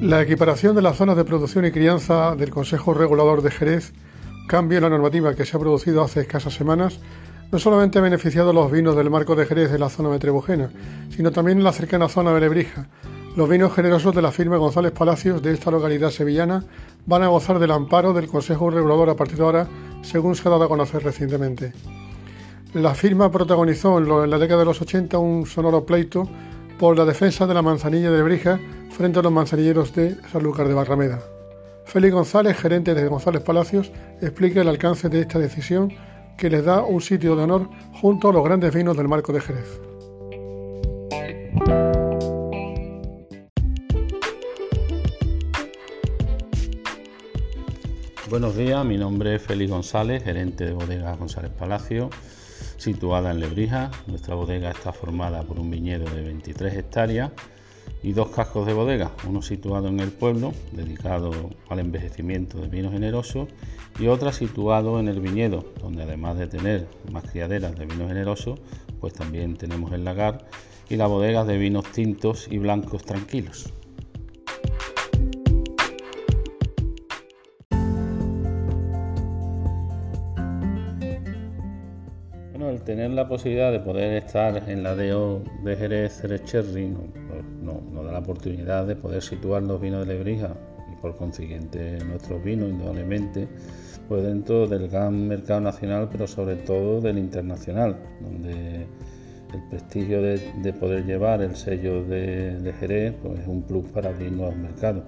La equiparación de las zonas de producción y crianza del Consejo Regulador de Jerez, cambio en la normativa que se ha producido hace escasas semanas, no solamente ha beneficiado a los vinos del marco de Jerez de la zona metrebujena, sino también en la cercana zona de Lebrija. Los vinos generosos de la firma González Palacios de esta localidad sevillana van a gozar del amparo del Consejo Regulador a partir de ahora, según se ha dado a conocer recientemente. La firma protagonizó en la década de los 80 un sonoro pleito por la defensa de la manzanilla de Lebrija frente a los manzanilleros de Sanlúcar de Barrameda. Félix González, gerente de González Palacios, explica el alcance de esta decisión que les da un sitio de honor junto a los grandes vinos del marco de Jerez. Buenos días, mi nombre es Félix González, gerente de bodega González Palacio, situada en Lebrija. Nuestra bodega está formada por un viñedo de 23 hectáreas y dos cascos de bodega, uno situado en el pueblo, dedicado al envejecimiento de vino generoso, y otra situado en el viñedo, donde además de tener más criaderas de vino generoso, pues también tenemos el lagar y la bodega de vinos tintos y blancos tranquilos. El tener la posibilidad de poder estar en la DO de Jerez Cherry nos da la oportunidad de poder situar los vinos de Lebrija y por consiguiente nuestros vinos, indudablemente, pues dentro del gran mercado nacional, pero sobre todo del internacional, donde el prestigio de, poder llevar el sello de, Jerez pues es un plus para abrir nuevos mercados,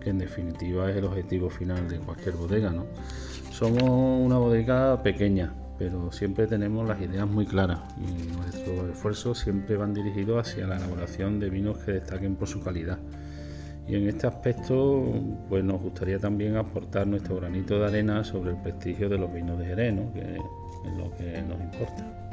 que en definitiva es el objetivo final de cualquier bodega. ¿no? Somos una bodega pequeña, pero siempre tenemos las ideas muy claras y nuestros esfuerzos siempre van dirigidos hacia la elaboración de vinos que destaquen por su calidad. Y en este aspecto, pues nos gustaría también aportar nuestro granito de arena sobre el prestigio de los vinos de Jerez, que es lo que nos importa.